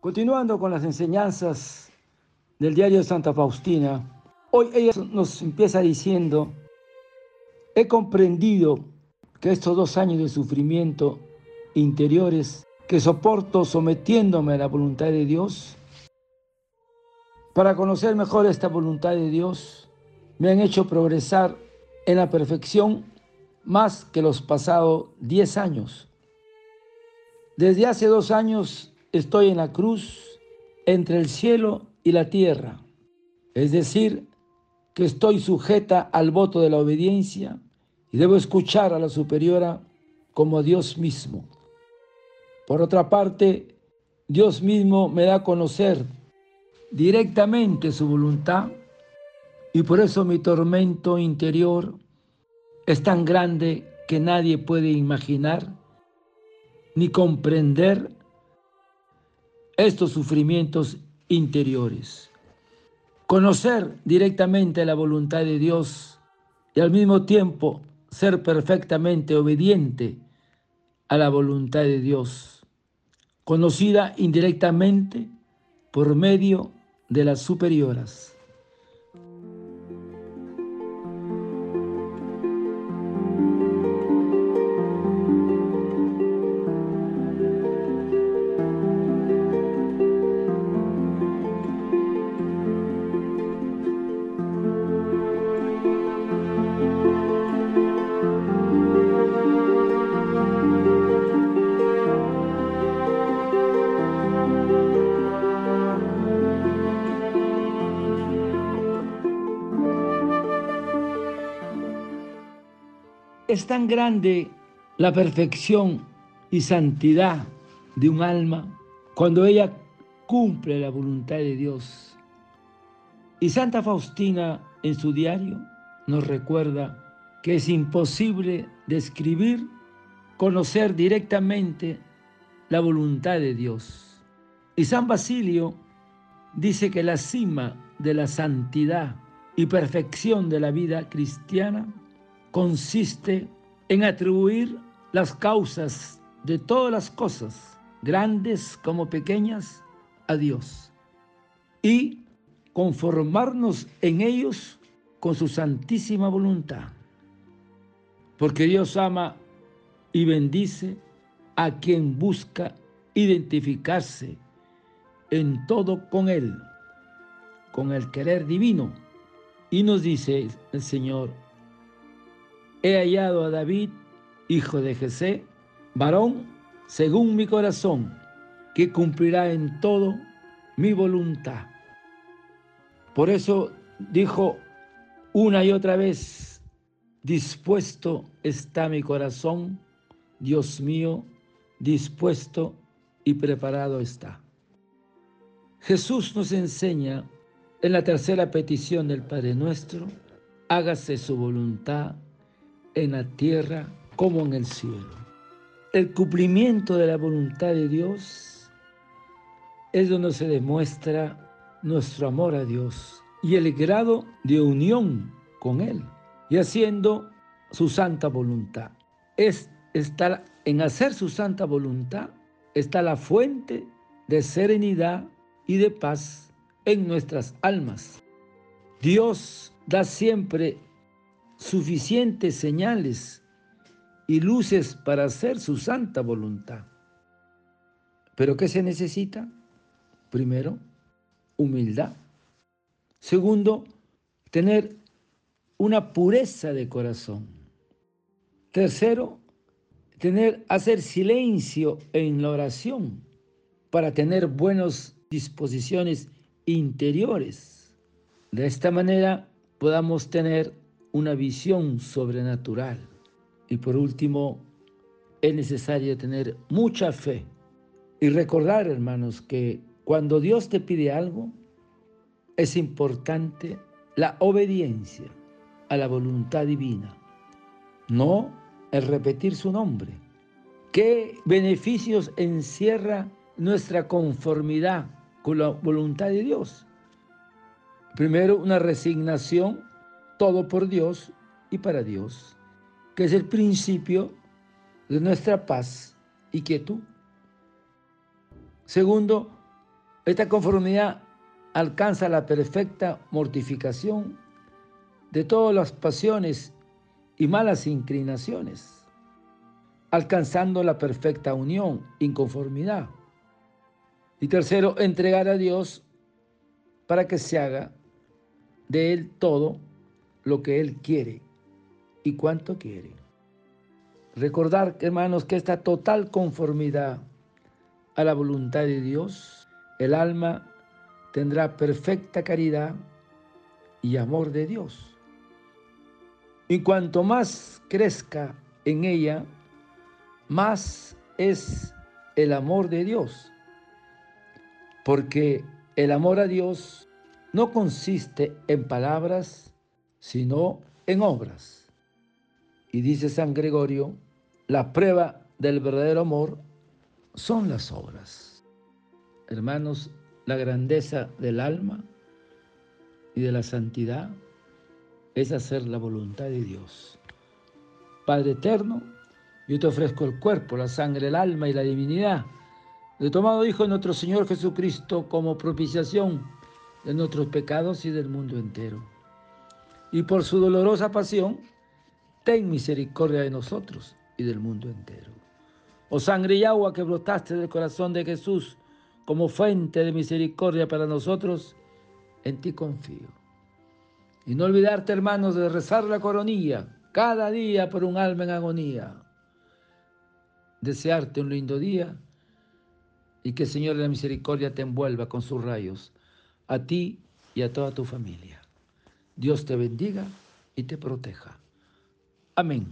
Continuando con las enseñanzas del diario de Santa Faustina, hoy ella nos empieza diciendo, he comprendido que estos dos años de sufrimiento interiores que soporto sometiéndome a la voluntad de Dios, para conocer mejor esta voluntad de Dios, me han hecho progresar en la perfección más que los pasados diez años. Desde hace dos años estoy en la cruz entre el cielo y la tierra, es decir, que estoy sujeta al voto de la obediencia y debo escuchar a la superiora como a Dios mismo. Por otra parte, Dios mismo me da a conocer directamente su voluntad y por eso mi tormento interior es tan grande que nadie puede imaginar ni comprender estos sufrimientos interiores. Conocer directamente la voluntad de Dios y al mismo tiempo ser perfectamente obediente a la voluntad de Dios, conocida indirectamente por medio de las superioras. Es tan grande la perfección y santidad de un alma cuando ella cumple la voluntad de Dios. Y Santa Faustina en su diario nos recuerda que es imposible describir, conocer directamente la voluntad de Dios. Y San Basilio dice que la cima de la santidad y perfección de la vida cristiana consiste en atribuir las causas de todas las cosas, grandes como pequeñas, a Dios y conformarnos en ellos con su santísima voluntad. Porque Dios ama y bendice a quien busca identificarse en todo con Él, con el querer divino. Y nos dice el Señor, he hallado a David, hijo de Jesé, varón según mi corazón, que cumplirá en todo mi voluntad. Por eso dijo una y otra vez, dispuesto está mi corazón, Dios mío, dispuesto y preparado está. Jesús nos enseña en la tercera petición del Padre nuestro, hágase su voluntad en la tierra como en el cielo. El cumplimiento de la voluntad de Dios es donde se demuestra nuestro amor a Dios y el grado de unión con Él y haciendo su santa voluntad. Es estar en hacer su santa voluntad está la fuente de serenidad y de paz en nuestras almas. Dios da siempre suficientes señales y luces para hacer su santa voluntad. ¿Pero qué se necesita? Primero, humildad. Segundo, tener una pureza de corazón. Tercero, tener, hacer silencio en la oración para tener buenas disposiciones interiores. De esta manera podamos tener una visión sobrenatural. Y por último, es necesario tener mucha fe y recordar, hermanos, que cuando Dios te pide algo, es importante la obediencia a la voluntad divina, no el repetir su nombre. ¿Qué beneficios encierra nuestra conformidad con la voluntad de Dios? Primero, una resignación todo por Dios y para Dios, que es el principio de nuestra paz y quietud. Segundo, Esta conformidad alcanza la perfecta mortificación de todas las pasiones y malas inclinaciones, alcanzando la perfecta unión, inconformidad. Y tercero, entregar a Dios para que se haga de Él todo lo que Él quiere y cuánto quiere. Recordar, hermanos, que esta total conformidad a la voluntad de Dios, el alma tendrá perfecta caridad y amor de Dios. Y cuanto más crezca en ella, más es el amor de Dios. Porque el amor a Dios no consiste en palabras, sino en obras. Y dice San Gregorio, la prueba del verdadero amor son las obras. Hermanos, la grandeza del alma y de la santidad es hacer la voluntad de Dios. Padre eterno, yo te ofrezco el cuerpo, la sangre, el alma y la divinidad de tomado Hijo de nuestro Señor Jesucristo como propiciación de nuestros pecados y del mundo entero. Y por su dolorosa pasión, ten misericordia de nosotros y del mundo entero. Oh sangre y agua que brotaste del corazón de Jesús como fuente de misericordia para nosotros, en ti confío. Y no olvidarte, hermanos, de rezar la coronilla cada día por un alma en agonía. Desearte un lindo día y que el Señor de la Misericordia te envuelva con sus rayos, a ti y a toda tu familia. Dios te bendiga y te proteja. Amén.